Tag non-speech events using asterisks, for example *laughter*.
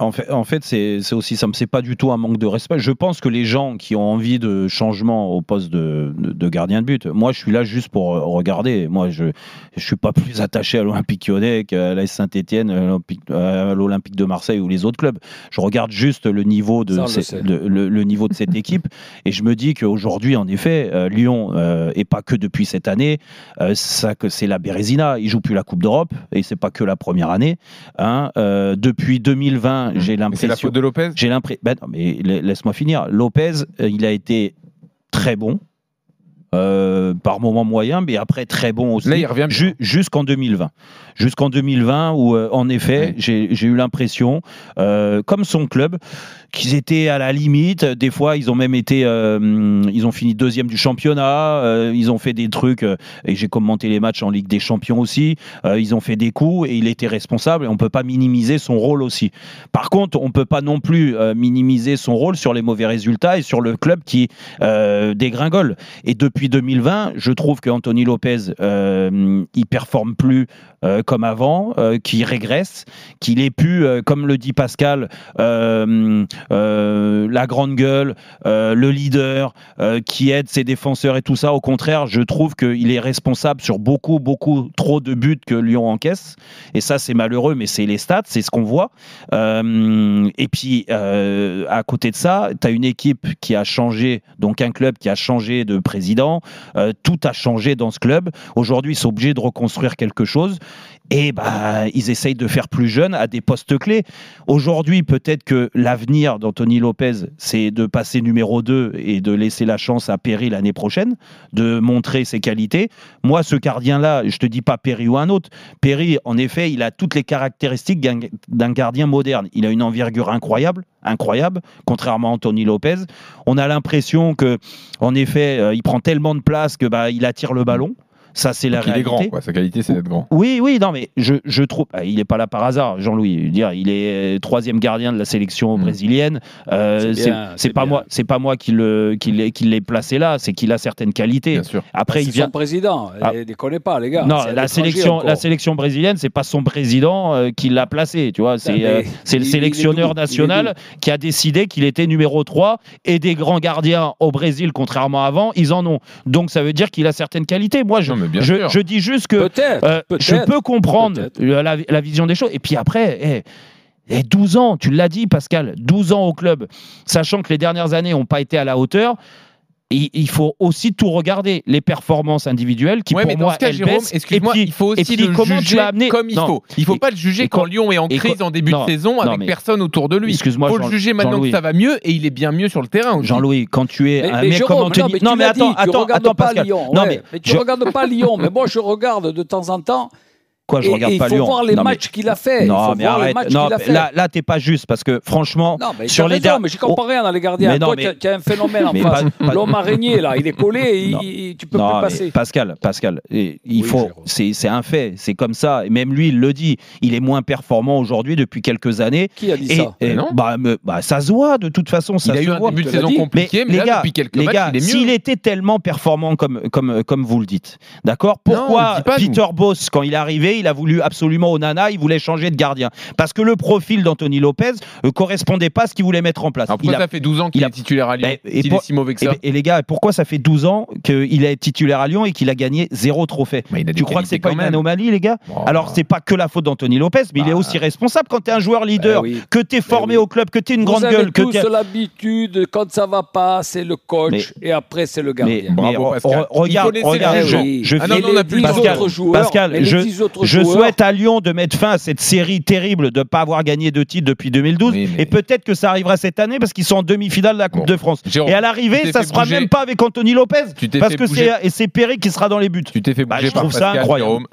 En fait, en fait c'est aussi ça me c'est pas du tout un manque de respect. Je pense que les gens qui ont envie de changement au poste de, de, de gardien de but, moi je suis là juste pour euh, regarder. Moi je je suis pas plus attaché à l'Olympique Lyonnais qu'à l'AS Saint-Étienne, à l'Olympique de Marseille ou les autres clubs. Je regarde juste le niveau de on le niveau de cette *laughs* équipe et je me dis qu'aujourd'hui en effet euh, Lyon euh, et pas que depuis cette année, euh, ça que c'est la Bérésina. Ils jouent plus la Coupe d'Europe et c'est pas que la première année. hein. Euh, depuis 2020, j'ai Mais c'est la l'impression faute de Lopez j'ai l'impression. Ben non, mais la- laisse-moi finir. Lopez, euh, il a été très bon. Euh, par moment moyen, mais après très bon aussi. Là, il revient. Ju- Jusqu'en 2020. Jusqu'en 2020, où euh, en effet, j'ai eu l'impression, euh, comme son club, qu'ils étaient à la limite. Des fois, ils ont même été. ils ont fini deuxième du championnat. ils ont fait des trucs. et j'ai commenté les matchs en Ligue des Champions aussi. ils ont fait des coups et il était responsable. Et on peut pas minimiser son rôle aussi. Par contre, on peut pas non plus minimiser son rôle sur les mauvais résultats et sur le club qui dégringole. Et depuis 2020, je trouve que Anthony Lopez, euh, il performe plus euh, comme avant, euh, qu'il régresse, qu'il est plus, euh, comme le dit Pascal, la grande gueule, le leader, qui aide ses défenseurs et tout ça. Au contraire, je trouve qu'il est responsable sur beaucoup, beaucoup trop de buts que Lyon encaisse. Et ça, c'est malheureux, mais c'est les stats, c'est ce qu'on voit. Et puis, à côté de ça, tu as une équipe qui a changé, donc un club qui a changé de président. Euh, tout a changé dans ce club. Aujourd'hui, ils sont obligés de reconstruire quelque chose. Et bah, ils essayent de faire plus jeune à des postes clés. Aujourd'hui, peut-être que l'avenir d'Anthony Lopez, c'est de passer numéro 2 et de laisser la chance à Perry l'année prochaine, de montrer ses qualités. Moi, ce gardien-là, je te dis pas Perry ou un autre. Perry, en effet, il a toutes les caractéristiques d'un- d'un gardien moderne. Il a une envergure incroyable, incroyable, contrairement à Anthony Lopez. On a l'impression que, en effet, euh, il prend tellement de place que bah, il attire le ballon. Ça, c'est la Il est réalité. grand, quoi. Sa qualité, c'est d'être grand. Oui, oui, non, mais je, je trouve. ah, Il n'est pas là par hasard, Jean-Louis. Dire, il est euh, troisième gardien de la sélection Mm. brésilienne. Euh, C'est pas bien. moi, c'est pas moi qui le qui l'ai placé là. C'est qu'il a certaines qualités. Bien sûr. Après, C'est il vient. son président. Ah. Ne déconnez pas, les gars. Non, la sélection, encore. la sélection brésilienne, c'est pas son président euh, qui l'a placé, tu vois. C'est euh, c'est le il- il est sélectionneur Il est national qui a décidé qu'il était numéro 3 et des grands gardiens au Brésil, contrairement à avant, ils en ont. Donc ça veut dire qu'il a certaines qualités. Moi, je, Non, mais bien je, sûr. je dis juste que euh, je peux comprendre la, vision des choses. Et puis après, eh, eh, 12 ans, tu l'as dit, Pascal, 12 ans au club, sachant que les dernières années n'ont pas été à la hauteur. Il, il faut aussi tout regarder, les performances individuelles qui Ouais, mais pour dans moi ce cas, elles Jérôme, baissent. excuse-moi, Et puis- il faut et aussi puis le comment tu juger l'as amené comme il Non. faut. Il faut Et- pas le juger quand Lyon est en crise en début non, de saison non, avec mais- personne autour de lui. Excuse-moi, faut le Jean- juger maintenant que Jean-Louis. ça va mieux et il est bien mieux sur le terrain. Jean-Louis, quand tu es Mais, un mais mec Jérôme, comme non, Anthony. mais non, mais attends, attends, regardes attends, pas. Lyon. Non, mais mais tu regardes pas Lyon. Mais moi, je regarde de temps en temps. Je et, regarde et il pas faut Lyon. voir les Non, mais- matchs qu'il a fait. il Non, faut mais voir les arrête. Non, qu'il a fait. là, là, t'es pas juste parce que franchement, Non, mais sur les les der- mais j'y comprends rien dans les gardiens. Mais non, Toi, mais- tu as- un phénomène en face. L'homme araignée, là, il est collé et il- il- tu peux Non, plus passer. Pascal, Pascal, et il Oui, faut, c'est c'est un fait, c'est comme ça. Et même lui, il le dit. Il est moins performant aujourd'hui depuis quelques années. Qui a dit Et, ça? et Mais non. bah, bah, ça se voit de toute façon. Ça Il a se eu un voit. début de saison compliqué, mais, les là, gars, depuis quelques les matchs, il est s'il était tellement performant comme, comme, comme vous le dites, d'accord? Pourquoi. Peter Boss, quand il est arrivé, il a voulu absolument Onana, il voulait changer de gardien Parce que le profil d'Anthony Lopez ne correspondait pas à ce qu'il voulait mettre en place. Alors Il pourquoi a- ça fait 12 ans qu'il il est titulaire à Lyon Mais- et S'il pour- est si mauvais que et, ça et les gars, pourquoi ça fait 12 ans qu'il est titulaire à Lyon et qu'il a gagné zéro trophée? Il Tu crois que c'est pas une anomalie, les gars? Bon, Alors, bah. c'est pas que la faute d'Anthony Lopez, mais il est Bah. aussi responsable quand tu es un joueur leader, Eh oui. que tu es formé oui. au club, que tu es une Vous grande avez gueule. Que tous t'es- l'habitude, quand ça va pas, c'est le coach et après c'est le gardien. mais Bravo, Pascal. re- regarde, Il regarde, je, je Ah non, on a plus. Pascal, autres joueurs, Pascal, je, je souhaite à Lyon de mettre fin à cette série terrible de ne pas avoir gagné de titre depuis 2012. Oui, mais- Et peut-être que ça arrivera cette année parce qu'ils sont en demi-finale de la Coupe Bon. de France. Jérôme, et à l'arrivée, ça fait sera bouger. même pas avec Anthony Lopez. Tu Parce que c'est et c'est Perry qui sera dans les buts. Tu t'es fait Bah, je par trouve ça incroyable. Jérôme.